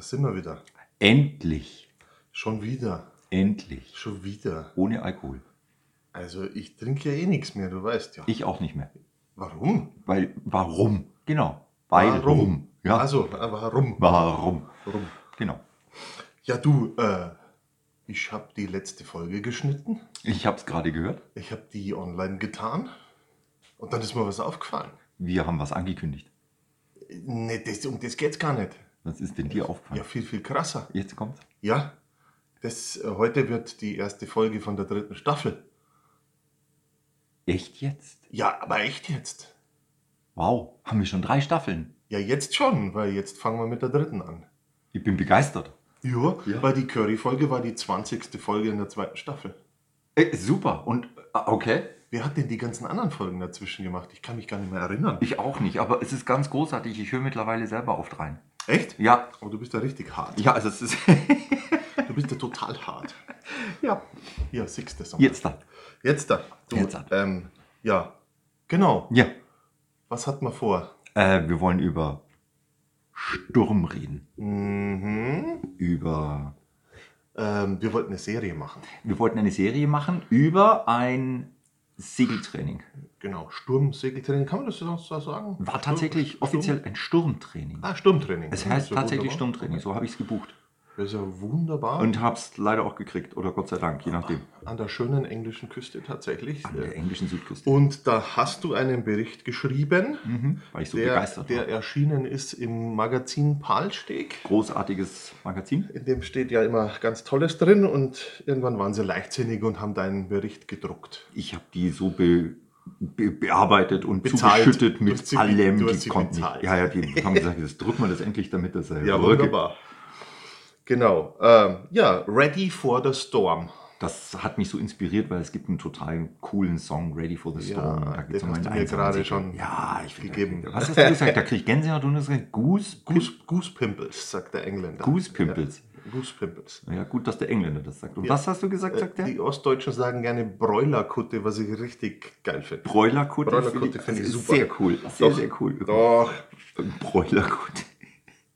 So, da sind wir wieder. endlich, Schon wieder. endlich. Schon wieder. Ohne Alkohol. Also ich trinke ja eh nichts mehr, du weißt ja. Ich auch nicht mehr. Warum? Weil, warum? Genau. Weil, Warum? Ja. Also, warum? warum? Warum? Genau. Ja, du, äh, ich habe die letzte Folge geschnitten. Ich habe es gerade gehört. Ich habe die online getan. Und dann ist mir was aufgefallen. Wir haben was angekündigt. Nee, das, um das geht's gar nicht. Was ist denn dir aufgefallen? Ja, viel, viel krasser. Jetzt kommt's. Ja, das, äh, heute wird die erste Folge von der dritten Staffel. Echt jetzt? Ja, aber echt jetzt. Wow, haben wir schon drei Staffeln. Ja, jetzt schon, weil jetzt fangen wir mit der dritten an. Ich bin begeistert. Ja, Ja. weil die Curry-Folge war die 20. Folge in der zweiten Staffel. Äh, super. Und äh, okay. Wer hat denn die ganzen anderen Folgen dazwischen gemacht? Ich kann mich gar nicht mehr erinnern. Ich auch nicht, aber es ist ganz großartig. Ich höre mittlerweile selber oft rein. Echt? Ja. Oh, du bist ja richtig hart. Ja, also es ist. Du bist ja total hart. ja. Ja, sechste Song. Jetzt da. Jetzt da. Du, Jetzt da. Ähm, ja, genau. Ja. Was hat man vor? Äh, wir wollen über Sturm reden. Mhm. Über. Ähm, wir wollten eine Serie machen. Wir wollten eine Serie machen über ein Segeltraining. Genau, Sturmsegeltraining. Kann man das so so sagen? War tatsächlich Sturm- offiziell ein Sturmtraining. Ah, Sturmtraining. Es Ja, heißt ja tatsächlich. Sturmtraining. So habe ich es gebucht. Das ist ja wunderbar. Und habe es leider auch gekriegt. Oder Gott sei Dank, je nachdem. An der schönen englischen Küste tatsächlich. An der englischen Südküste. Und da hast du einen Bericht geschrieben, Mhm, weil ich so der, begeistert der war. erschienen ist im Magazin Palsteg. Großartiges Magazin. In dem steht ja immer ganz Tolles drin und irgendwann waren sie leichtsinnig und haben deinen Bericht gedruckt. Ich habe die so be, be, bearbeitet und Bezahlt. zugeschüttet mit allem. Die konnten nicht. bezahlt. Ja, ja, die haben gesagt, jetzt drücken wir das endlich, damit das äh, Ja, wunderbar. Genau. Ähm, ja, Ready for the Storm. Das hat mich so inspiriert, weil es gibt einen total coolen Song, Ready for the Storm. Ja, da geht's um einen mir gerade schon ja, ich finde, gegeben. Was hast du gesagt? Da krieg ich Gänsehaut und gesagt, Goose, Goose, Goose Pimples, sagt der Engländer. Goose Pimples. Ja, Goose Pimples. Ja, gut, dass der Engländer das sagt. Und Ja. was hast du gesagt, sagt Äh, der? Die Ostdeutschen sagen gerne Bräulerkutte, was ich richtig geil finde. Bräulerkutte. Bräulerkutte finde ich ist super. Sehr cool. Sehr, Doch. sehr cool. Doch. Bräulerkutte.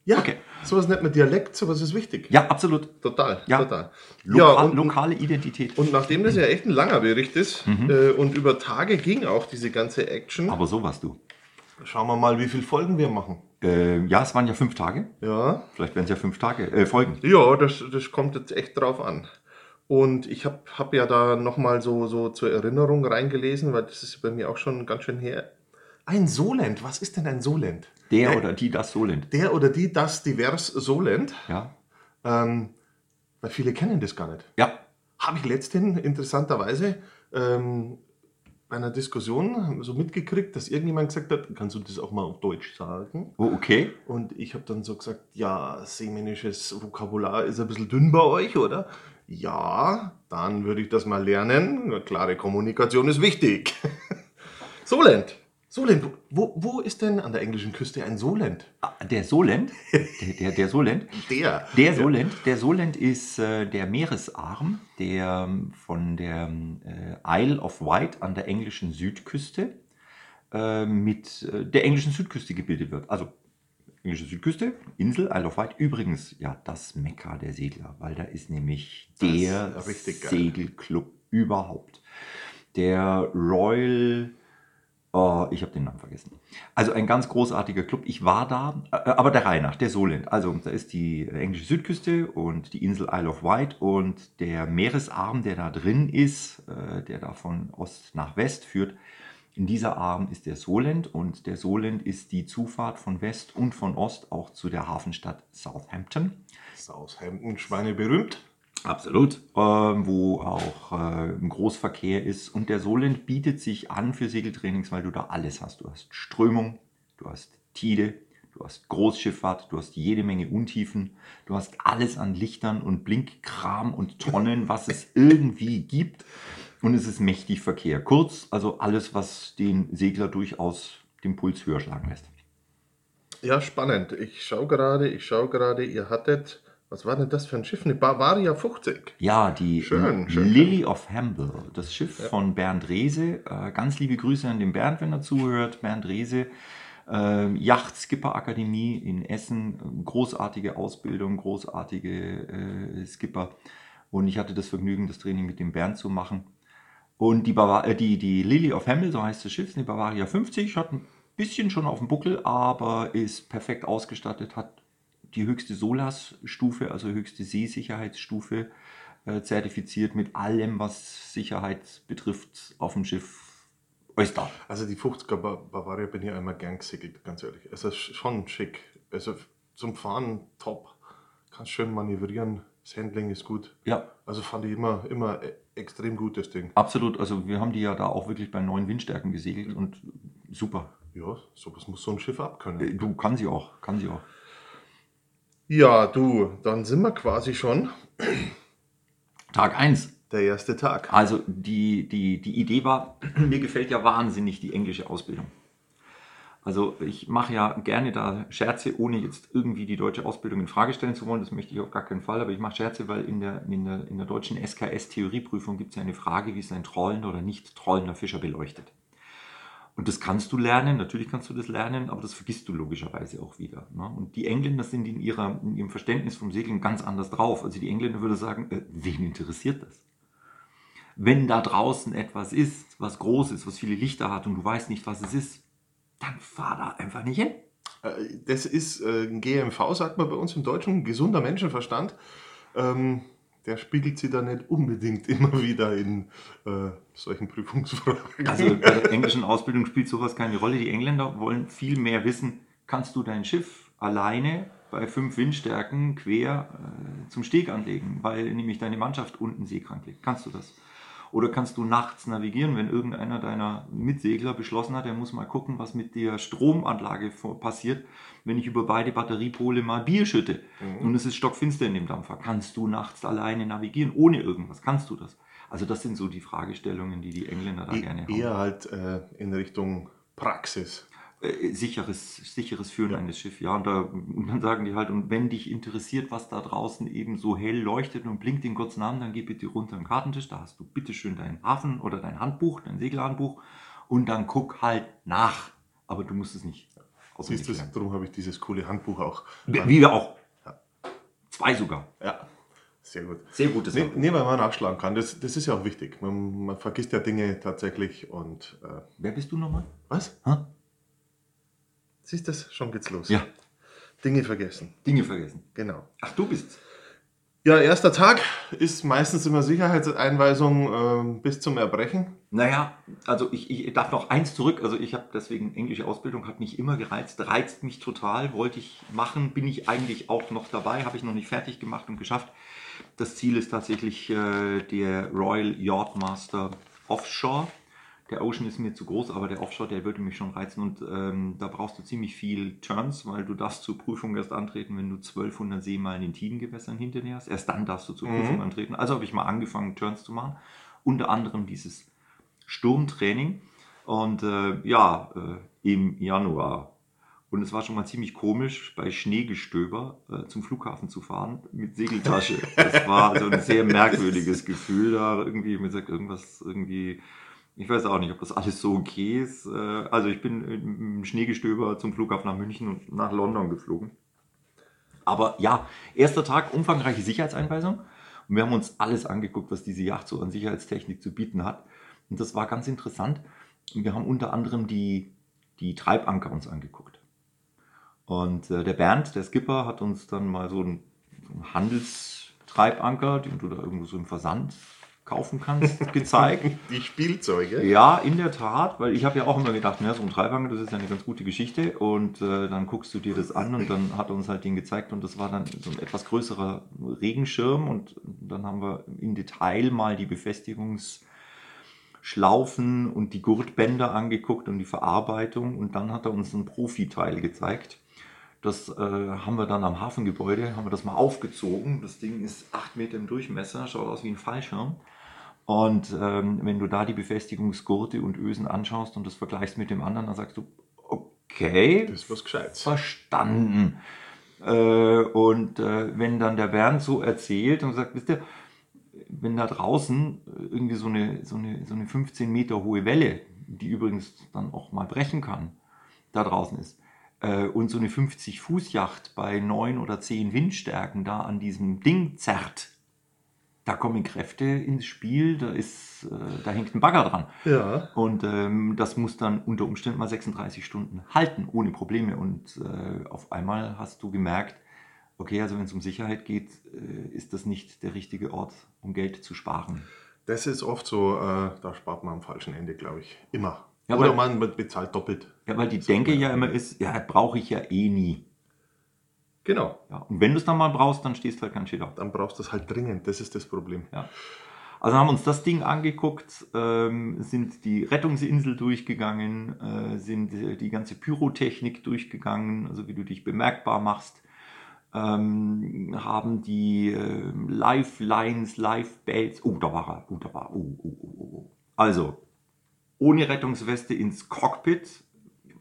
Ja, Okay. Sowas nennt man Dialekt, sowas ist wichtig. Ja, absolut. Total, Ja. total. Loka ja, und, lokale Identität. und nachdem das ja echt ein langer Bericht ist Mhm. äh, und über Tage ging auch diese ganze Action, Aber so warst du. schauen wir mal, wie viele Folgen wir machen. Äh, ja, es waren ja fünf Tage. Ja, Vielleicht werden es ja fünf Tage, äh, Folgen. ja das, das kommt jetzt echt drauf an. Und ich habe hab ja da nochmal so, so zur Erinnerung reingelesen, weil das ist bei mir auch schon ganz schön her. Ein Solent, was ist denn ein Solent? Der Äh, oder die das Solent. Der oder die, das divers Solent. Ja. Ähm, weil viele kennen das gar nicht. Ja. Habe ich letzthin interessanterweise ähm, bei einer Diskussion so mitgekriegt, dass irgendjemand gesagt hat, kannst du das auch mal auf Deutsch sagen? Oh, okay. Und ich habe dann so gesagt, ja, seemännisches Vokabular ist ein bisschen dünn bei euch, oder? Ja, dann würde ich das mal lernen. Klare Kommunikation ist wichtig. Solent. Solent. Wo, wo ist denn an der englischen Küste ein Solent? Ah, Der Solent. Der, der, der Solent. Der. Der Solent, der Solent ist äh, der Meeresarm, der ähm, von der äh, Isle of Wight an der englischen Südküste äh, mit äh, der englischen Südküste gebildet wird. Also englische Südküste, Insel, Isle of Wight. Übrigens, ja, das Mekka der Segler, weil da ist nämlich Das der ist. Segelclub überhaupt. Der Royal Oh, ich habe den Namen vergessen. Also ein ganz großartiger Club. Ich war da, äh, aber der Reihe nach, der Solent. Also da ist die englische Südküste und die Insel Isle of Wight und der Meeresarm, der da drin ist, äh, der da von Ost nach West führt. In dieser Arm ist der Solent und der Solent ist die Zufahrt von West und von Ost auch zu der Hafenstadt Southampton. Southampton, Schweine berühmt. Absolut. Ähm, wo auch äh, ein Großverkehr ist. Und der Solent bietet sich an für Segeltrainings, weil du da alles hast. Du hast Strömung, du hast Tide, du hast Großschifffahrt, du hast jede Menge Untiefen, du hast alles an Lichtern und Blinkkram und Tonnen, was es irgendwie gibt. Und es ist mächtig Verkehr. Kurz, also alles, was den Segler durchaus den Puls höher schlagen lässt. Ja, spannend. Ich schaue gerade, ich schaue gerade, ihr hattet, was war denn das für ein Schiff? Eine Bavaria 50. Ja, die Schön, schön. Lily of Hamble, das Schiff von Bernd Rehse. Äh, ganz liebe Grüße an den Bernd, wenn er zuhört. Bernd Rehse, äh, Yacht-Skipper-Akademie in Essen. Großartige Ausbildung, großartige äh, Skipper. Und ich hatte das Vergnügen, das Training mit dem Bernd zu machen. Und die, Bava äh, die, die Lily of Hamble, so heißt das Schiff, ist eine Bavaria 50, hat ein bisschen schon auf dem Buckel, aber ist perfekt ausgestattet, hat die höchste SOLAS-Stufe, also höchste Seesicherheitsstufe, äh, zertifiziert mit allem, was Sicherheit betrifft auf dem Schiff. Alles da. Also die 50er Ba- Bavaria bin ich einmal gern gesegelt, ganz ehrlich. Ist schon schick. Also zum Fahren top. Kannst schön manövrieren. Das Handling ist gut. Ja, Also fand ich immer, immer e- extrem gut, das Ding. absolut. Also wir haben die ja da auch wirklich bei neuen Windstärken gesegelt und super. Ja, sowas muss so ein Schiff abkönnen. Äh, Du, kann sie auch, kann sie auch. Ja, du, dann sind wir quasi schon Tag 1. der erste Tag. Also die, die, die Idee war, mir gefällt ja wahnsinnig die englische Ausbildung. Also ich mache ja gerne da Scherze, ohne jetzt irgendwie die deutsche Ausbildung in Frage stellen zu wollen. Das möchte ich auf gar keinen Fall. Aber ich mache Scherze, weil in der, in der, in der deutschen SKS-Theorieprüfung gibt es ja eine Frage, wie ist ein trollender oder nicht trollender Fischer beleuchtet. Und das kannst du lernen, natürlich kannst du das lernen, aber das vergisst du logischerweise auch wieder. Ne? Und die Engländer sind in, ihrer, in ihrem Verständnis vom Segeln ganz anders drauf. Also die Engländer würden sagen, äh, wen interessiert das? Wenn da draußen etwas ist, was groß ist, was viele Lichter hat und du weißt nicht, was es ist, dann fahr da einfach nicht hin. Äh, Das ist äh, ein GMV, sagt man bei uns im Deutschen, gesunder Menschenverstand. Ähm, der spiegelt sie da nicht unbedingt immer wieder in äh, solchen Prüfungsfragen. Also bei der englischen Ausbildung spielt sowas keine Rolle. Die Engländer wollen viel mehr wissen, kannst du dein Schiff alleine bei fünf Windstärken quer äh, zum Steg anlegen, weil nämlich deine Mannschaft unten seekrank liegt. Kannst du das? Oder kannst du nachts navigieren, wenn irgendeiner deiner Mitsegler beschlossen hat, er muss mal gucken, was mit der Stromanlage passiert, wenn ich über beide Batteriepole mal Bier schütte und es ist stockfinster in dem Dampfer. Kannst du nachts alleine navigieren, ohne irgendwas? Kannst du das? Also das sind so die Fragestellungen, die die Engländer da E- gerne haben. Eher halt äh, in Richtung Praxis. Äh, sicheres, sicheres Führen eines Schiffs, ja. Und, da, und dann sagen die halt, und wenn dich interessiert, was da draußen eben so hell leuchtet und blinkt in Gottes Namen, dann geh bitte runter am Kartentisch, da hast du bitteschön dein Hafen oder dein Handbuch, dein Segelhandbuch und dann guck halt nach. Aber du musst es nicht Siehst du, darum habe ich dieses coole Handbuch auch. Wie wir auch. Ja. Zwei sogar. Ja, sehr gut. Sehr gutes Nee, nee, weil man nachschlagen kann. Das, das ist ja auch wichtig. Man, man vergisst ja Dinge tatsächlich und äh, Wer bist du nochmal? was? Hä? Siehst du, schon geht's los. Ja, Dinge vergessen. Dinge vergessen. Genau. Ach, du bist's. Ja, erster Tag ist meistens immer Sicherheitseinweisung ähm, bis zum Erbrechen. Naja, also ich, ich darf noch eins zurück. Also ich habe deswegen englische Ausbildung, hat mich immer gereizt, reizt mich total, wollte ich machen, bin ich eigentlich auch noch dabei, habe ich noch nicht fertig gemacht und geschafft. Das Ziel ist tatsächlich äh, der Royal Yacht Master Offshore. Der Ocean ist mir zu groß, aber der Offshore, der würde mich schon reizen und ähm, da brauchst du ziemlich viel Turns, weil du darfst zur Prüfung erst antreten, wenn du 1200 Seemeilen in Tidengewässern hinter dir hast. Erst dann darfst du zur Mhm. Prüfung antreten. Also habe ich mal angefangen, Turns zu machen. Unter anderem dieses Sturmtraining und äh, ja, äh, im Januar. Und es war schon mal ziemlich komisch, bei Schneegestöber äh, zum Flughafen zu fahren mit Segeltasche. Das war so ein sehr merkwürdiges Gefühl da irgendwie. Mir sagt irgendwas irgendwie, ich weiß auch nicht, ob das alles so okay ist. Äh, also ich bin im Schneegestöber zum Flughafen nach München und nach London geflogen. Aber ja, erster Tag, umfangreiche Sicherheitseinweisung. Und wir haben uns alles angeguckt, was diese Yacht so an Sicherheitstechnik zu bieten hat. Und das war ganz interessant. Und wir haben unter anderem die, die Treibanker uns angeguckt. Und äh, der Bernd, der Skipper, hat uns dann mal so einen, so einen Handelstreibanker, den du da irgendwo so im Versand kaufen kannst, gezeigt. Die Spielzeuge. Ja, in der Tat, weil ich habe ja auch immer gedacht, ne, so ein Treibanker, das ist ja eine ganz gute Geschichte und äh, dann guckst du dir das an und dann hat er uns halt den gezeigt und das war dann so ein etwas größerer Regenschirm und dann haben wir im Detail mal die Befestigungsschlaufen und die Gurtbänder angeguckt und die Verarbeitung und dann hat er uns ein Profiteil gezeigt. Das äh, haben wir dann am Hafengebäude, haben wir das mal aufgezogen. Das Ding ist acht Meter im Durchmesser, schaut aus wie ein Fallschirm. Und ähm, wenn du da die Befestigungsgurte und Ösen anschaust und das vergleichst mit dem anderen, dann sagst du, okay, Das ist was Gescheites. verstanden. Äh, und äh, wenn dann der Bernd so erzählt und sagt, wisst ihr, wenn da draußen irgendwie so eine, so, eine, so eine 15 Meter hohe Welle, die übrigens dann auch mal brechen kann, da draußen ist, äh, und so eine 50 Fuß Yacht bei 9 oder 10 Windstärken da an diesem Ding zerrt, da kommen Kräfte ins Spiel, da, ist, äh, da hängt ein Bagger dran. Ja. Und ähm, das muss dann unter Umständen mal 36 Stunden halten, ohne Probleme. Und äh, auf einmal hast du gemerkt, okay, also wenn es um Sicherheit geht, äh, ist das nicht der richtige Ort, um Geld zu sparen. Das ist oft so, äh, da spart man am falschen Ende, glaube ich. Immer. Ja, Oder weil- man bezahlt doppelt. Ja, weil die Denke ja immer ist, ja, brauche ich ja eh nie. Genau. Ja, und wenn du es dann mal brauchst, dann stehst du halt ganz schön da. Dann brauchst du es halt dringend. Das ist das Problem. Ja. Also haben wir uns das Ding angeguckt, ähm, sind die Rettungsinsel durchgegangen, äh, sind äh, die ganze Pyrotechnik durchgegangen, also wie du dich bemerkbar machst, ähm, haben die äh, Lifelines, Lifebelts, oh, da war er, oh, da war er, oh, oh, oh, oh. Also, ohne Rettungsweste ins Cockpit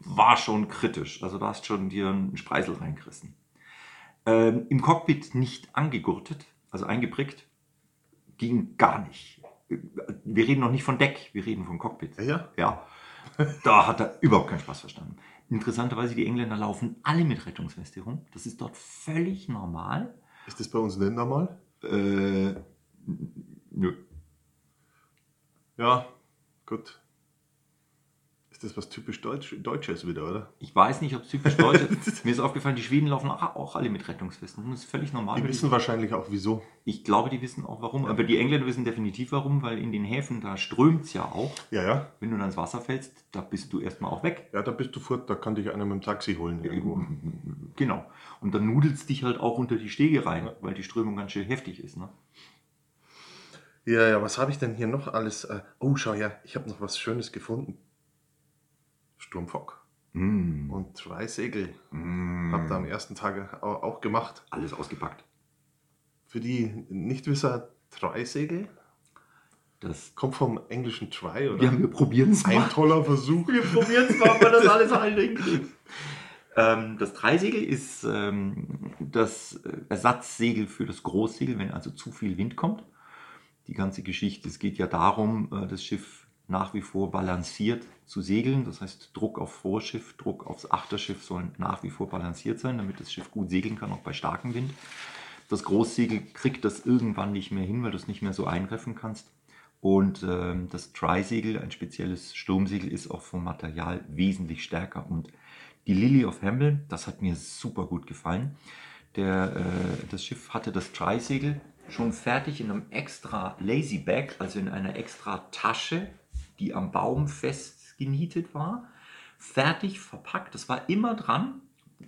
war schon kritisch, also da hast schon dir einen Spreisel reingerissen. Ähm, Im Cockpit nicht angegurtet, also eingeprickt, ging gar nicht. Wir reden noch nicht von Deck, wir reden vom Cockpit. Ja, ja. Da hat er überhaupt keinen Spaß verstanden. Interessanterweise, die Engländer laufen alle mit Rettungsweste rum. Das ist dort völlig normal. Ist das bei uns nicht normal? Äh, nö. Ja, gut. Ist das was typisch Deutsch, Deutsches wieder, oder? Ich weiß nicht, ob es typisch deutsch ist. Mir ist aufgefallen, die Schweden laufen auch, auch alle mit Rettungswesten. Das ist völlig normal. Die wissen wahrscheinlich auch wieso. Ich glaube, die wissen auch warum. Aber die Engländer wissen definitiv warum, weil in den Häfen, da strömt es ja auch. Ja, ja. Wenn du dann ins Wasser fällst, da bist du erstmal auch weg. Ja, da bist du fort, da kann dich einer mit dem Taxi holen irgendwo. Genau. Und dann nudelst dich halt auch unter die Stege rein, weil die Strömung ganz schön heftig ist. Ne? Ja, ja, was habe ich denn hier noch alles? äh, Oh, schau her, ich habe noch was Schönes gefunden. Sturmfock Mm. und zwei Segel. Mm. Habt ihr am ersten Tag au- auch gemacht. Alles ausgepackt. Für die Nichtwisser, Treisegel Das, kommt vom englischen Try, oder? ja, wir probieren es Ein mal. toller Versuch. Wir probieren es mal, ob wir das alles hinkriegen. Ähm, das Dreisegel ist ähm, das äh, Ersatzsegel für das Großsegel, wenn also zu viel Wind kommt. Die ganze Geschichte, es geht ja darum, äh, das Schiff nach wie vor balanciert zu segeln. Das heißt, Druck auf Vorschiff, Druck aufs Achterschiff sollen nach wie vor balanciert sein, damit das Schiff gut segeln kann, auch bei starkem Wind. Das Großsegel kriegt das irgendwann nicht mehr hin, weil du es nicht mehr so eingreifen kannst. Und ähm, das Trisegel, ein spezielles Sturmsegel, ist auch vom Material wesentlich stärker. Und die Lily of Hamble, das hat mir super gut gefallen. Der, äh, das Schiff hatte das Trisegel schon fertig in einem extra Lazy Bag, also in einer extra Tasche, die am Baum fest genietet war. Fertig verpackt, das war immer dran.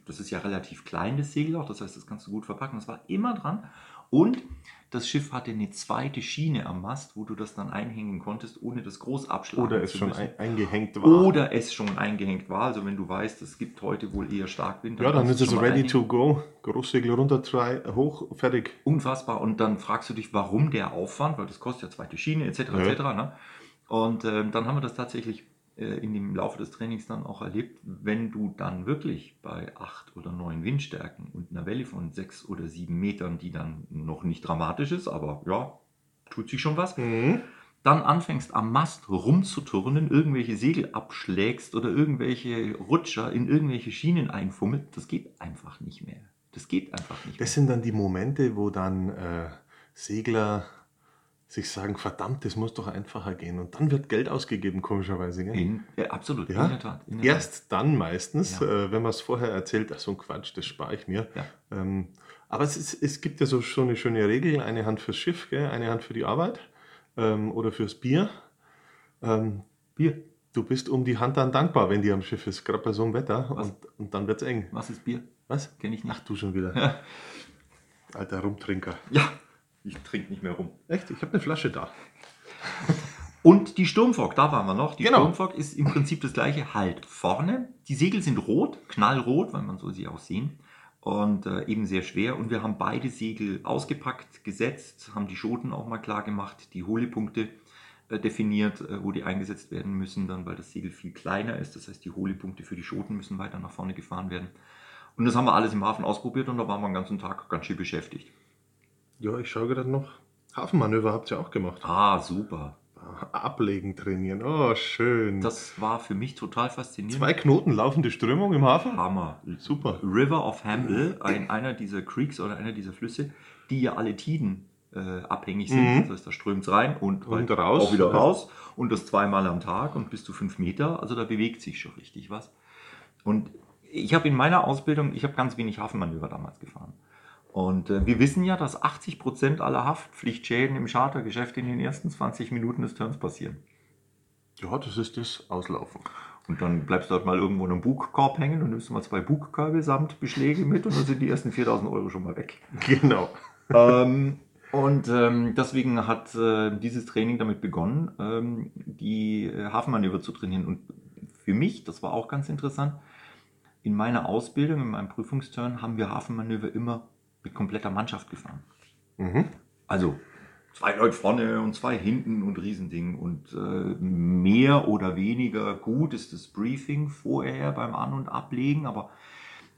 Das ist ja relativ klein, das Segel auch, das heißt, das kannst du gut verpacken. Das war immer dran. Und das Schiff hatte eine zweite Schiene am Mast, wo du das dann einhängen konntest, ohne das groß abschlagen Oder es schon ein, eingehängt war. Oder es schon eingehängt war. Also wenn du weißt, es gibt heute wohl eher Starkwind. ja, dann ist es ready einhängen. to go. Großsegel runter, Try, hoch, fertig. Unfassbar. Und dann fragst du dich, warum der Aufwand, weil das kostet ja zweite Schiene etc. Ja. etc. Ne? Und ähm, dann haben wir das tatsächlich äh, in dem Laufe des Trainings dann auch erlebt, wenn du dann wirklich bei acht oder neun Windstärken und einer Welle von sechs oder sieben Metern, die dann noch nicht dramatisch ist, aber ja, tut sich schon was, Mhm. dann anfängst am Mast rumzuturnen, irgendwelche Segel abschlägst oder irgendwelche Rutscher in irgendwelche Schienen einfummelt, das geht einfach nicht mehr. Das geht einfach nicht Das sind dann die Momente, wo dann äh, Segler sich sagen, verdammt, das muss doch einfacher gehen. Und dann wird Geld ausgegeben, komischerweise. Gell? In, ja, absolut, Ja, in der Tat. In der Tat. Erst dann meistens, Ja. äh, wenn man es vorher erzählt, ach so ein Quatsch, das spare ich mir. Ähm, aber es, ist, es gibt ja so, so eine schöne Regel, eine Hand fürs Schiff, gell? eine Hand für die Arbeit ähm, oder fürs Bier. Ähm, Bier. du bist um die Hand dann dankbar, wenn die am Schiff ist, gerade bei so einem Wetter. Was? Und, und dann wird es eng. Was ist Bier? Was? Kenne ich Ach, nicht. du schon wieder. Alter Rumtrinker. ja, ich trinke nicht mehr rum. Echt? Ich habe eine Flasche da. Und die Sturmfock, da waren wir noch. Die Genau. Sturmfock ist im Prinzip das gleiche. Halt vorne. Die Segel sind rot, knallrot, weil man soll sie auch sehen. und äh, eben sehr schwer. Und wir haben beide Segel ausgepackt, gesetzt, haben die Schoten auch mal klar gemacht, die Hohlpunkte äh, definiert, äh, wo die eingesetzt werden müssen, dann weil das Segel viel kleiner ist. Das heißt, die Hohlpunkte für die Schoten müssen weiter nach vorne gefahren werden. Und das haben wir alles im Hafen ausprobiert und da waren wir den ganzen Tag ganz schön beschäftigt. Ja, ich schaue gerade noch. Hafenmanöver habt ihr auch gemacht. Ah, super. Ablegen trainieren. Oh, schön. Das war für mich total faszinierend. Zwei Knoten laufende Strömung im Hafen? Hammer. Super. River of Hamble, ein, einer dieser Creeks oder einer dieser Flüsse, die ja alle Tiden äh, abhängig sind. Mhm. Das heißt, da strömt es rein und, Und halt raus. auch wieder raus. Und das zweimal am Tag und bis zu fünf Meter. Also da bewegt sich schon richtig was. Und ich habe in meiner Ausbildung, ich habe ganz wenig Hafenmanöver damals gefahren. Und äh, wir wissen ja, dass 80 Prozent aller Haftpflichtschäden im Chartergeschäft in den ersten 20 Minuten des Turns passieren. Ja, das ist das Auslaufen. Und dann bleibst du halt mal irgendwo in einem Bugkorb hängen und nimmst mal zwei Bugkörbe samt Beschläge mit und dann sind die ersten 4000 Euro schon mal weg. Genau. ähm, und ähm, deswegen hat äh, dieses Training damit begonnen, ähm, die äh, Hafenmanöver zu trainieren. Und für mich, das war auch ganz interessant, in meiner Ausbildung, in meinem Prüfungsturn, haben wir Hafenmanöver immer mit kompletter Mannschaft gefahren. Mhm. Also zwei Leute vorne und zwei hinten und Riesending. Und äh, mehr oder weniger gut ist das Briefing vorher beim An- und Ablegen, aber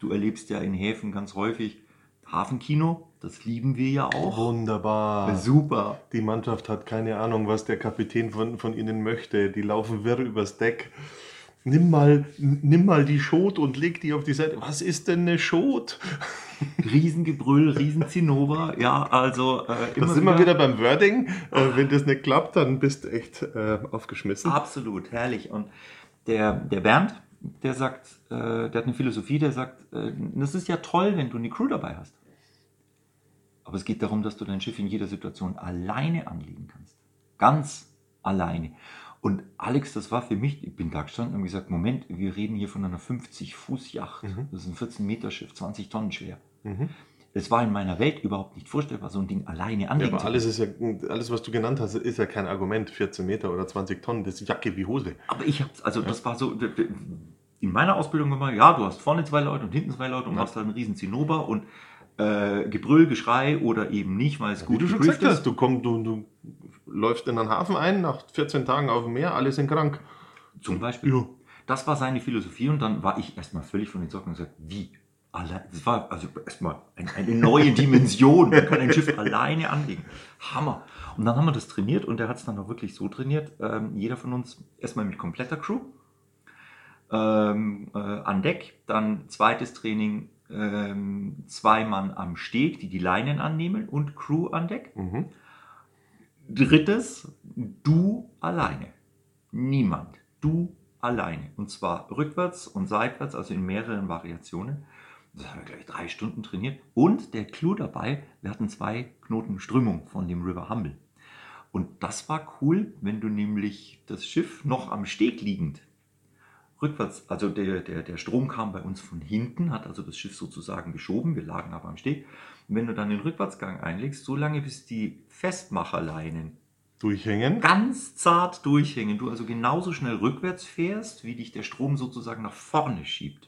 du erlebst ja in Häfen ganz häufig Hafenkino, das lieben wir ja auch. Wunderbar. Super. Die Mannschaft hat keine Ahnung, was der Kapitän von, von ihnen möchte. Die laufen wirr übers Deck. Nimm mal, nimm mal die Schot und leg die auf die Seite. Was ist denn eine Schot? Riesengebrüll, Riesenzinnober. Ja, also äh, Da sind wir wieder beim Wording. Äh, wenn das nicht klappt, dann bist du echt äh, aufgeschmissen. Absolut, herrlich. Und der, der Bernd, der sagt, äh, der hat eine Philosophie, der sagt, äh, das ist ja toll, wenn du eine Crew dabei hast. Aber es geht darum, dass du dein Schiff in jeder Situation alleine anlegen kannst. Ganz alleine. Und Alex, das war für mich, ich bin da gestanden und gesagt, Moment, wir reden hier von einer 50-Fuß-Yacht. Mhm. Das ist ein 14-Meter-Schiff, 20 Tonnen schwer. Mhm. Es war in meiner Welt überhaupt nicht vorstellbar, so ein Ding alleine Ja, anlegen aber zu alles ist ja, alles, was du genannt hast, ist ja kein Argument. 14 Meter oder 20 Tonnen, das ist Jacke wie Hose. Aber ich hab's, also das war so, in meiner Ausbildung immer, ja, du hast vorne zwei Leute und hinten zwei Leute und Ja. machst da einen riesen Zinnober und äh, Gebrüll, Geschrei oder eben nicht, weil es Wie gut du schon gesagt hast, ist. du, komm, du, du läufst in den Hafen ein, nach 14 Tagen auf dem Meer, alle sind krank. Zum Beispiel. Ja. Das war seine Philosophie und dann war ich erstmal völlig von den Socken und gesagt, wie? Alle, das war also erstmal ein, eine neue Dimension. Man kann ein Schiff alleine anlegen. Hammer. Und dann haben wir das trainiert und er hat es dann auch wirklich so trainiert. Ähm, jeder von uns erstmal mit kompletter Crew ähm, äh, an Deck. Dann zweites Training, ähm, zwei Mann am Steg, die die Leinen annehmen und Crew an Deck. Mhm. Drittes, du alleine. Niemand. Du alleine. Und zwar rückwärts und seitwärts, also in mehreren Variationen. Das haben wir gleich drei Stunden trainiert. Und der Clou dabei, wir hatten zwei Knoten Strömung von dem River Humble. Und das war cool, wenn du nämlich das Schiff noch am Steg liegend rückwärts, also der, der, der Strom kam bei uns von hinten, hat also das Schiff sozusagen geschoben, wir lagen aber am Steg. Und wenn du dann den Rückwärtsgang einlegst, so lange bis die Festmacherleinen Durchhängen. ganz zart durchhängen, du also genauso schnell rückwärts fährst, wie dich der Strom sozusagen nach vorne schiebt.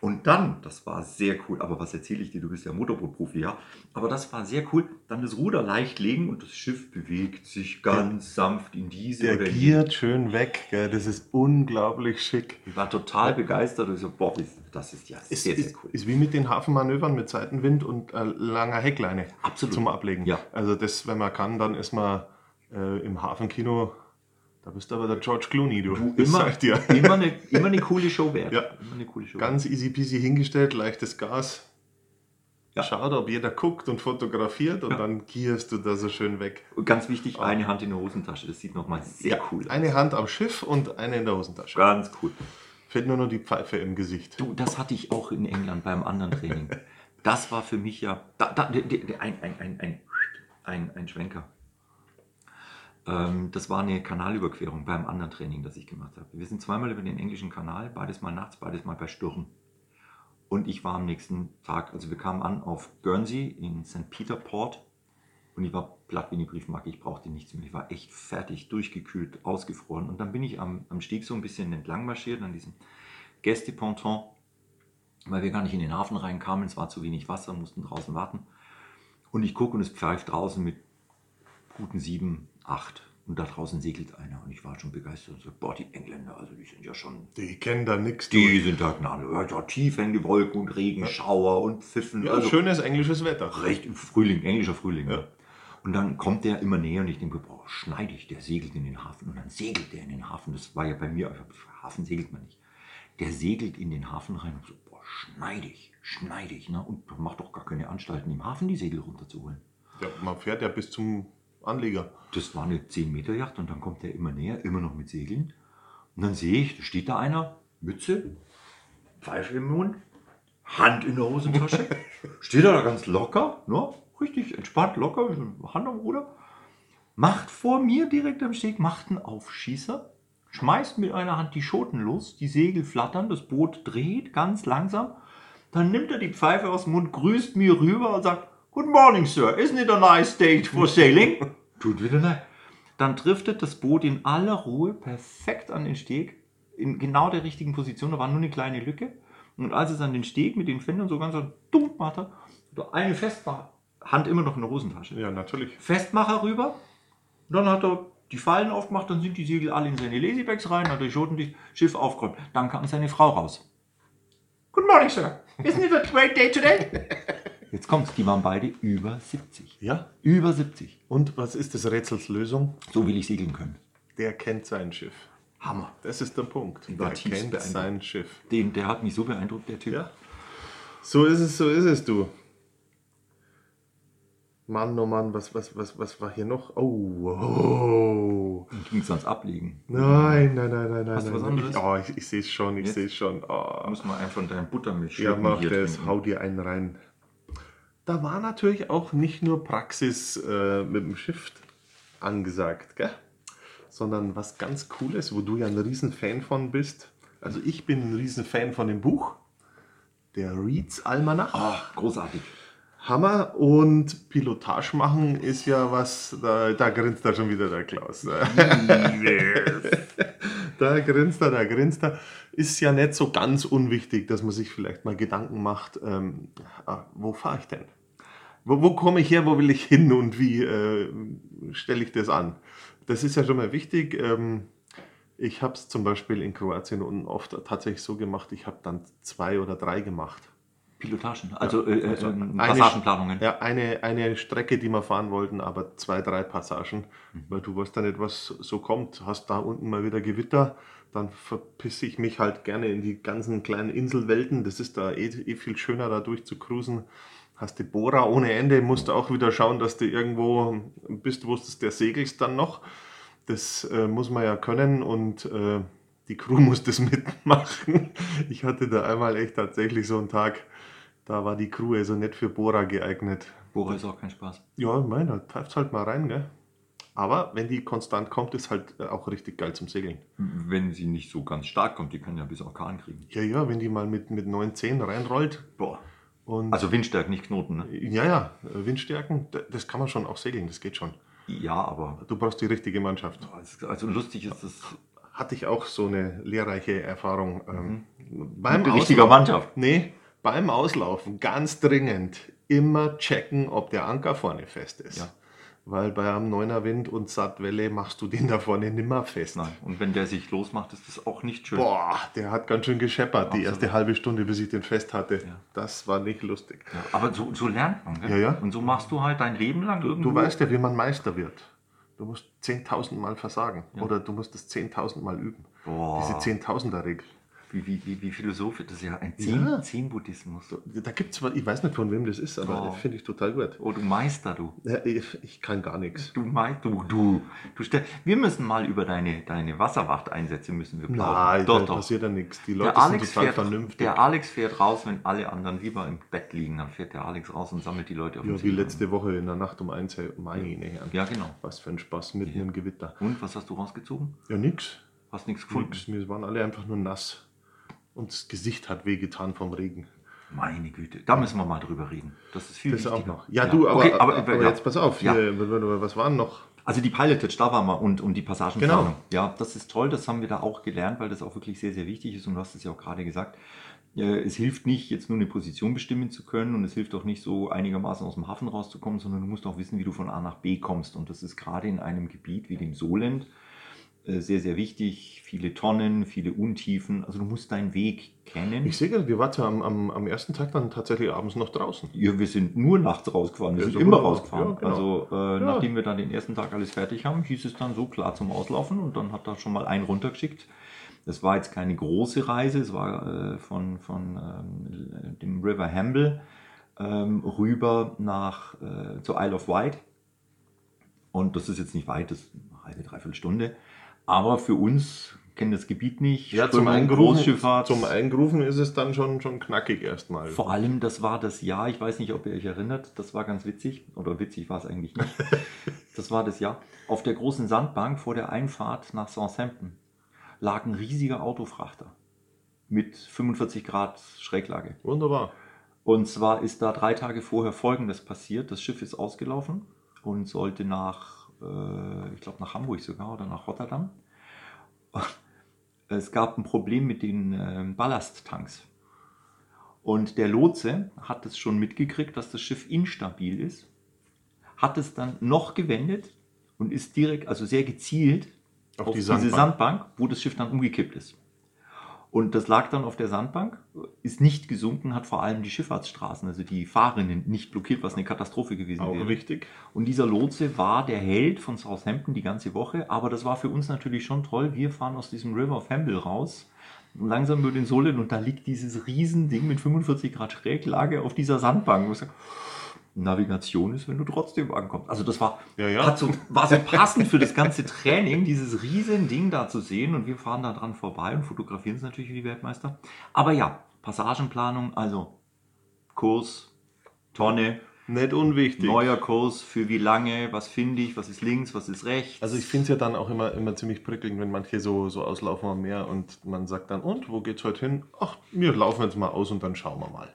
Und dann, das war sehr cool, aber was erzähle ich dir, du bist ja Motorbootprofi, ja, aber das war sehr cool, dann das Ruder leicht legen und das Schiff bewegt sich ganz sanft in diese Der oder in die giert schön weg. Gell? Das ist unglaublich schick. Ich war total begeistert und ich so, boah, das ist ja Ist, sehr, sehr ist, cool. ist wie mit den Hafenmanövern mit Seitenwind und äh, langer Heckleine Absolut. zum Ablegen. Ja. Also das, wenn man kann, dann ist man äh, im Hafenkino, da bist du aber der George Clooney, du. Du, immer, sag dir. immer, eine, immer eine coole Show wert. Ja. Immer eine coole Show Ganz easy peasy hingestellt, leichtes Gas. Ja. Schaut, ob jeder guckt und fotografiert und Ja. dann gierst du da so schön weg. Und ganz wichtig, eine Hand in der Hosentasche. Das sieht nochmal sehr cool aus. Eine Hand am Schiff und eine in der Hosentasche. Ganz cool. Fehlt nur noch die Pfeife im Gesicht. Du, das hatte ich auch in England beim anderen Training. Das war für mich ja da, da, ein, ein, ein, ein, ein, ein Schwenker. Ähm, das war eine Kanalüberquerung beim anderen Training, das ich gemacht habe. Wir sind zweimal über den englischen Kanal, beides mal nachts, beides mal bei Sturm. Und ich war am nächsten Tag, also wir kamen an auf Guernsey in St. Peter Port und ich war platt wie eine Briefmarke, ich brauchte nichts mehr. Ich war echt fertig, durchgekühlt, ausgefroren. Und dann bin ich am, am Steg so ein bisschen entlang marschiert, an diesem Gästeponton weil wir gar nicht in den Hafen reinkamen. Es war zu wenig Wasser, mussten draußen warten. Und ich gucke und es pfeift draußen mit guten sieben, acht. Und da draußen segelt einer. Und ich war schon begeistert und so, boah, die Engländer, also die sind ja schon Die kennen da nichts. die sind da gnade. Ja, tief hängen die Wolken und Regen, Schauer und Pfiffen. Ja, also schönes englisches Wetter. recht im Frühling, englischer Frühling. Ja. Und dann kommt der immer näher und ich denke, boah, schneidig, der segelt in den Hafen. Und dann segelt der in den Hafen. Das war ja bei mir, Hafen segelt man nicht. Der segelt in den Hafen rein und so, boah, schneidig, schneidig. Ne? Und macht doch gar keine Anstalten, im Hafen die Segel runterzuholen. Ja, man fährt ja bis zum Anleger. Das war eine 10 Meter Yacht und dann kommt der immer näher, immer noch mit Segeln. Und dann sehe ich, da steht da einer, Mütze, Pfeife im Mund, Hand in der Hosentasche. steht er da ganz locker, ne? richtig entspannt, locker, Hand am Ruder. Macht vor mir direkt am Steg, macht einen Aufschießer, schmeißt mit einer Hand die Schoten los, die Segel flattern, das Boot dreht ganz langsam. Dann nimmt er die Pfeife aus dem Mund, grüßt mir rüber und sagt, Good morning, Sir. Isn't it a nice day for sailing? Tut wieder nein. Dann driftet das Boot in aller Ruhe perfekt an den Steg, in genau der richtigen Position. Da war nur eine kleine Lücke. Und als es an den Steg mit den Fendern so ganz so dumm macht, hat er eine Festmacher, Hand immer noch in der Hosentasche. Ja, natürlich. Festmacher rüber. Dann hat er die Fallen aufgemacht, dann sind die Segel alle in seine Lazybags rein, hat er Schoten dicht, Schiff aufgeräumt. Dann kam seine Frau raus. Good morning, Sir. Isn't it a great day today? Jetzt kommt's, die waren beide über 70. Ja. Über 70. Und was ist des Rätsels Lösung? So will ich segeln können. Der kennt sein Schiff. Hammer. Das ist der Punkt. Der tiefst kennt sein Schiff. Den, der hat mich so beeindruckt, der Typ. Ja. So ist es, so ist es, du. Mann, oh Mann, was, was, was, was war hier noch? Oh, oh. Dann ging's ans Ablegen. Nein, nein, nein, nein, nein. Hast du was anderes? Ich, oh, ich, ich sehe es schon, ich sehe es schon. Oh. muss man einen von deinen Buttermilch Ja, mach das, trinken. hau dir einen rein. Da war natürlich auch nicht nur Praxis äh, mit dem Shift angesagt, gell? sondern was ganz Cooles, wo du ja ein Riesenfan von bist. Also ich bin ein Riesenfan von dem Buch, der Reads Almanach. Ah, großartig. Hammer und Pilotage machen ist ja was, da, da grinst da schon wieder der Klaus. da grinst er, da grinst er. Ist ja nicht so ganz unwichtig, dass man sich vielleicht mal Gedanken macht, ähm, ah, wo fahre ich denn? Wo, wo komme ich her, wo will ich hin und wie äh, stelle ich das an? Das ist ja schon mal wichtig. Ähm, ich habe es zum Beispiel in Kroatien unten oft tatsächlich so gemacht, ich habe dann zwei oder drei gemacht. Pilotagen, also, äh, äh, Also ähm, eine- Passagenplanungen. Ja, eine, eine Strecke, die wir fahren wollten, aber zwei, drei Passagen, Mhm. weil du weißt ja nicht, was so kommt. Hast da unten mal wieder Gewitter, dann verpisse ich mich halt gerne in die ganzen kleinen Inselwelten. Das ist da eh, eh viel schöner, da durch zu cruisen. Hast die Bohrer ohne Ende, musst du auch wieder schauen, dass du irgendwo bist, wo du der segelst dann noch. Das äh, muss man ja können und äh, die Crew muss das mitmachen. Ich hatte da einmal echt tatsächlich so einen Tag, da war die Crew also nicht für Bohrer geeignet. Bohrer ist auch kein Spaß. Ja, meine, da pfeift halt mal rein, gell? Aber wenn die konstant kommt, ist halt äh, auch richtig geil zum Segeln. Wenn sie nicht so ganz stark kommt, die kann ja bis Orkan kriegen. Ja, ja, wenn die mal mit, mit 9, 10 reinrollt Boah. Und Also Windstärke, nicht Knoten, ne? ja, ja, Windstärken, das kann man schon auch segeln, das geht schon. Ja, aber Du brauchst die richtige Mannschaft. also lustig ist das Hatte ich auch so eine lehrreiche Erfahrung. Ähm, mit beim richtiger Auslaufen- Mannschaft. Nee, beim Auslaufen ganz dringend immer checken, ob der Anker vorne fest ist. Ja. Weil bei einem Neuner Wind und Sattwelle machst du den da vorne nimmer fest. Nein. Und wenn der sich losmacht, ist das auch nicht schön. Boah, der hat ganz schön gescheppert, die Absolut. erste halbe Stunde, bis ich den fest hatte. Ja. Das war nicht lustig. Ja, aber so, so lernt man. Gell? Ja, ja. Und so machst du halt dein Leben lang irgendwo. Du weißt ja, wie man Meister wird. Du musst 10.000 Mal versagen. Ja. Oder du musst es 10.000 Mal üben. Boah. Diese 10.000er-Regel. Wie, wie, wie, wie philosophisch, das ist ja ein Ja. Zen-Buddhismus. Da gibt es, ich weiß nicht von wem das ist, aber Oh. das finde ich total gut. Oh, du Meister, du. Ja, ich, ich kann gar nichts. Du Meister, du, du. du wir müssen mal über deine, deine Wasserwachteinsätze müssen wir plaudern. Nein, doch, da doch. passiert ja nichts. Die Leute Der Alex, sind total fährt, vernünftig. der Alex fährt raus, wenn alle anderen lieber im Bett liegen. Dann fährt der Alex raus und sammelt die Leute auf ja, wie letzte Woche in der Nacht um eins. Meine Herren. Ja, genau. Was für ein Spaß mitten Ja. im Gewitter. Und, was hast du rausgezogen? Ja, nix. Hast nichts gefunden? Nix. Wir waren alle einfach nur nass. Und das Gesicht hat wehgetan vom Regen. Meine Güte, da müssen wir mal drüber reden. Das ist viel Das auch wichtiger. noch. Ja, du, aber, okay, aber, aber, aber ja. jetzt pass auf. Ja. Hier, was waren noch? Also die Pilotage, da waren wir und, und die Passagenplanung. Genau. Ja, das ist toll, das haben wir da auch gelernt, weil das auch wirklich sehr, sehr wichtig ist und du hast es ja auch gerade gesagt. Äh, Es hilft nicht, jetzt nur eine Position bestimmen zu können und es hilft auch nicht so einigermaßen aus dem Hafen rauszukommen, sondern du musst auch wissen, wie du von A nach B kommst. Und das ist gerade in einem Gebiet wie dem Solent sehr, sehr wichtig. Viele Tonnen, viele Untiefen. Also du musst deinen Weg kennen. Ich sehe gerade, wir waren ja am, am, am ersten Tag dann tatsächlich abends noch draußen. Ja, wir sind nur nachts rausgefahren. Wir Ja, sind immer rausgefahren. Ja, genau. Also äh, nachdem wir dann den ersten Tag alles fertig haben, hieß es dann so klar zum Auslaufen und dann hat er schon mal einen runtergeschickt. Das war jetzt keine große Reise, es war äh, von, von ähm, dem River Hamble ähm, rüber nach äh, zur Isle of Wight. Und das ist jetzt nicht weit, das ist eine halbe, dreiviertel Stunde. Aber für uns kennen das Gebiet nicht. Ja, zum Eingrufen, zum Eingrufen ist es dann schon, schon knackig erstmal. Vor allem, das war das Jahr, ich weiß nicht, ob ihr euch erinnert, das war ganz witzig, oder witzig war es eigentlich nicht. Das war das Jahr. Auf der großen Sandbank vor der Einfahrt nach Southampton lag ein riesiger Autofrachter mit 45 Grad Schräglage. Wunderbar. Und zwar ist da drei Tage vorher Folgendes passiert. Das Schiff ist ausgelaufen und sollte nach, äh, ich glaube nach Hamburg sogar oder nach Rotterdam. Es gab ein Problem mit den äh, Ballasttanks. Und der Lotse hat es schon mitgekriegt, dass das Schiff instabil ist, hat es dann noch gewendet und ist direkt, also sehr gezielt, Auf auf, die diese Sandbank. Sandbank, wo das Schiff dann umgekippt ist. Und das lag dann auf der Sandbank, ist nicht gesunken, hat vor allem die Schifffahrtsstraßen, also die Fahrerinnen, nicht blockiert, was eine Katastrophe gewesen Auch wäre. wichtig. Und dieser Lotse war der Held von Southampton die ganze Woche, aber das war für uns natürlich schon toll. Wir fahren aus diesem River of Hamble raus, langsam über den Solen und da liegt dieses Riesending mit 45 Grad Schräglage auf dieser Sandbank. Navigation ist, wenn du trotzdem ankommst. Also das war, Ja, ja. Hat so, war so passend für das ganze Training, dieses riesen Ding da zu sehen und wir fahren da dran vorbei und fotografieren es natürlich wie die Weltmeister. Aber ja, Passagenplanung, also Kurs, Tonne, Nicht unwichtig. neuer Kurs, für wie lange, was finde ich, was ist links, was ist rechts. Also ich finde es ja dann auch immer, immer ziemlich prickelnd, wenn manche so, so auslaufen am Meer und man sagt dann, und, wo geht's heute hin? Ach, wir laufen jetzt mal aus und dann schauen wir mal.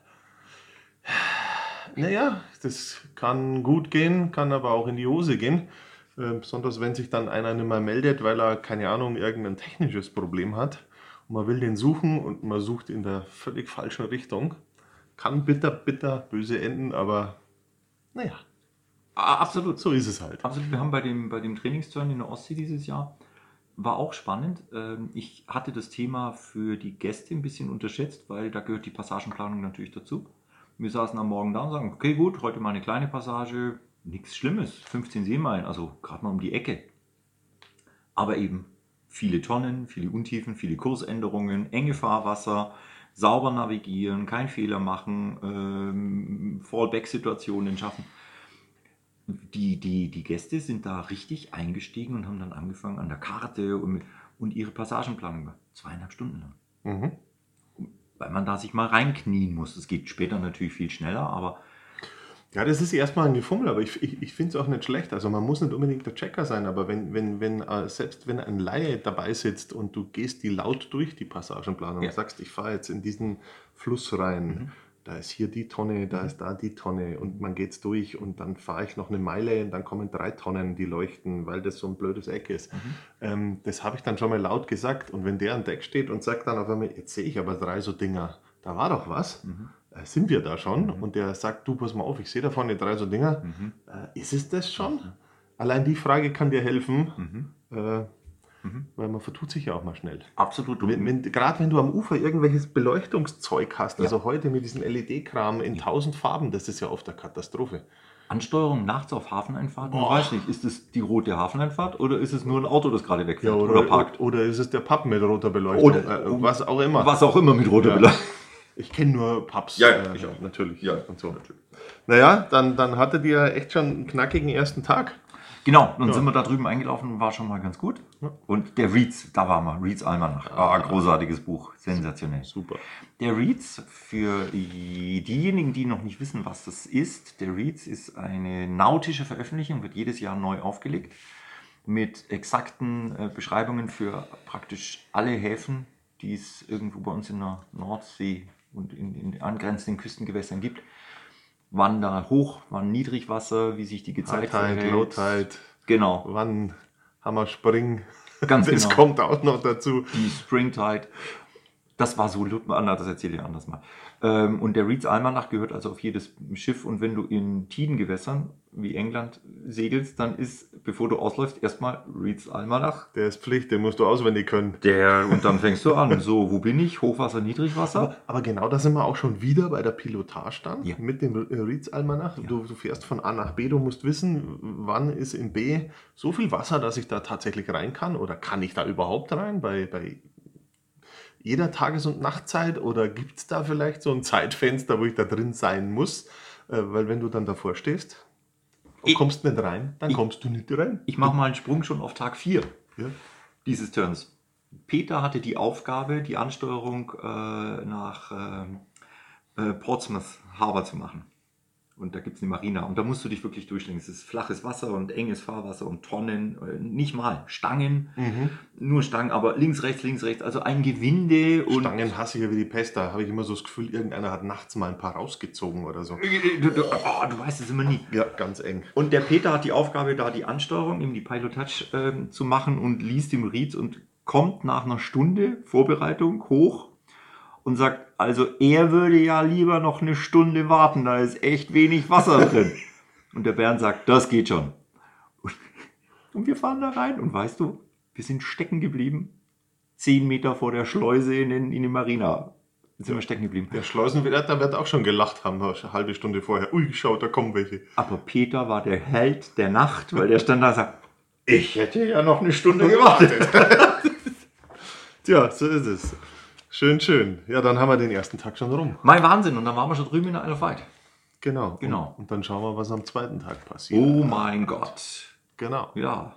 Naja, das kann gut gehen, kann aber auch in die Hose gehen. Äh, besonders wenn sich dann einer nicht mehr meldet, weil er, keine Ahnung, irgendein technisches Problem hat. Und man will den suchen und man sucht in der völlig falschen Richtung. Kann bitter, bitter, böse enden, aber naja, absolut. so ist es halt. Absolut. Wir haben bei dem, bei dem Trainingsturn in der Ostsee dieses Jahr, war auch spannend. Ähm, Ich hatte das Thema für die Gäste ein bisschen unterschätzt, weil da gehört die Passagenplanung natürlich dazu. Wir saßen am Morgen da und sagen, okay gut, heute mal eine kleine Passage, nichts Schlimmes, 15 Seemeilen, also gerade mal um die Ecke. Aber eben viele Tonnen, viele Untiefen, viele Kursänderungen, enge Fahrwasser, sauber navigieren, keinen Fehler machen, ähm, Fallback-Situationen schaffen die, die, die Gäste sind da richtig eingestiegen und haben dann angefangen an der Karte und, und ihre Passagenplanung zweieinhalb Stunden lang. Mhm. Weil man da sich mal reinknien muss. Es geht später natürlich viel schneller, aber Ja, das ist erstmal ein Gefummel, aber ich, ich, ich finde es auch nicht schlecht. Also man muss nicht unbedingt der Checker sein, aber wenn, wenn, wenn äh, selbst wenn ein Laie dabei sitzt und du gehst die laut durch die Passagenplanung Ja. und sagst, ich fahre jetzt in diesen Fluss rein, Mhm. Da ist hier die Tonne, da ist da die Tonne und man geht's durch und dann fahre ich noch eine Meile und dann kommen drei Tonnen, die leuchten, weil das so ein blödes Eck ist. Mhm. Ähm, das habe ich dann schon mal laut gesagt und wenn der an Deck steht und sagt dann auf einmal, jetzt sehe ich aber drei so Dinger, da war doch was. Mhm. Äh, sind wir da schon? Und der sagt, du, pass mal auf, ich sehe da vorne drei so Dinger. Mhm. Äh, ist es das schon? Allein die Frage kann dir helfen, Mhm. weil man vertut sich ja auch mal schnell. absolut. Gerade wenn du am Ufer irgendwelches Beleuchtungszeug hast, Ja. also heute mit diesem LED-Kram in tausend Farben, das ist ja oft eine Katastrophe. Ansteuerung nachts auf Hafeneinfahrt, man Boah. weiß nicht, ist es die rote Hafeneinfahrt oder ist es nur ein Auto, das gerade wegfährt oder, parkt? oder ist es der Pub mit roter Beleuchtung? Oder- äh, was auch immer. Was auch immer mit roter Ja. Beleuchtung. Ich kenne nur Pubs. Ja, ja, äh, ich auch. Natürlich. Ja, und so. Naja, dann, dann hattet ihr echt schon einen knackigen ersten Tag. Genau, dann Ja. sind wir da drüben eingelaufen, war schon mal ganz gut. Und der Reeds, da waren wir, Reeds Almanach. Ah, großartiges Buch, sensationell. Super. Der Reeds, für die- diejenigen, die noch nicht wissen, was das ist, der Reeds ist eine nautische Veröffentlichung, wird jedes Jahr neu aufgelegt, mit exakten äh, Beschreibungen für praktisch alle Häfen, die es irgendwo bei uns in der Nordsee und in, in angrenzenden Küstengewässern gibt. Wann da Hoch, wann Niedrigwasser, wie sich die Gezeit High Tide, Low Tide, Genau, wann Hammer Spring. Ganz das genau. kommt auch noch dazu. die Springtide. Das war so, das erzähle ich anders mal. Ähm, und der Reeds Almanach gehört also auf jedes Schiff. Und wenn du in Tidengewässern wie England segelst, dann ist, bevor du ausläufst, erstmal Reeds Almanach. Der ist Pflicht, den musst du auswendig können. Der, und dann fängst du an. So, wo bin ich? Hochwasser, Niedrigwasser? Aber, aber genau da sind wir auch schon wieder bei der Pilotage dann Ja. mit dem Reeds Almanach. Du, du fährst von A nach B, du musst wissen, wann ist in B so viel Wasser, dass ich da tatsächlich rein kann oder kann ich da überhaupt rein bei, bei jeder Tages- und Nachtzeit oder gibt es da vielleicht so ein Zeitfenster, wo ich da drin sein muss? Äh, weil wenn du dann davor stehst und Ich- kommst nicht rein, dann ich- kommst du nicht rein. Ich mache mal einen Sprung schon auf Tag 4 Ja. dieses Turns. Peter hatte die Aufgabe, die Ansteuerung äh, nach ähm, äh, Portsmouth Harbor zu machen. Und da gibt es eine Marina. Und da musst du dich wirklich durchschlingen. Es ist flaches Wasser und enges Fahrwasser und Tonnen. äh, Nicht mal Stangen. Mhm. Nur Stangen, aber links, rechts, links, rechts. Also ein Gewinde. Und Stangen hasse ich ja wie die Pest. Da habe ich immer so das Gefühl, irgendeiner hat nachts mal ein paar rausgezogen oder so. Du, du, oh, du weißt es immer nie. Ja, ganz eng. Und der Peter hat die Aufgabe, da die Ansteuerung, eben die Pilotage ähm, zu machen und liest im Reeds und kommt nach einer Stunde Vorbereitung hoch und sagt, also er würde ja lieber noch eine Stunde warten, da ist echt wenig Wasser drin. Und der Bernd sagt, das geht schon. Und, wir fahren da rein und weißt du, wir sind stecken geblieben, zehn Meter vor der Schleuse in, den, in die Marina. Sind wir stecken geblieben. Der Schleusenwärter wird auch schon gelacht haben, eine halbe Stunde vorher. Ui, schau, da kommen welche. Aber Peter war der Held der Nacht, weil der stand da und sagt, ich hätte ja noch eine Stunde gewartet. Tja, so ist es. Schön, schön. Ja, dann haben wir den ersten Tag schon rum. Mein Wahnsinn, und dann waren wir schon drüben in der Isle of Wight. Genau. Genau. Und, und dann schauen wir, was am zweiten Tag passiert. Oh mein Gott. Genau. Ja.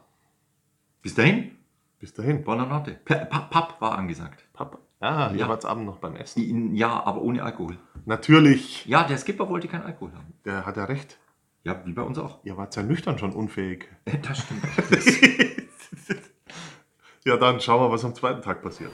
Bis dahin, Bis dahin. Buona Notte. P- Papp Papp war angesagt. Papa. Ah, ihr Ja. wart's Abend noch beim Essen. Ja, aber ohne Alkohol. Natürlich. Ja, der Skipper wollte keinen Alkohol haben. Der hat ja recht. Ja, wie bei uns auch. Ihr wart ja nüchtern schon unfähig. Das stimmt. Ja, dann schauen wir, was am zweiten Tag passiert.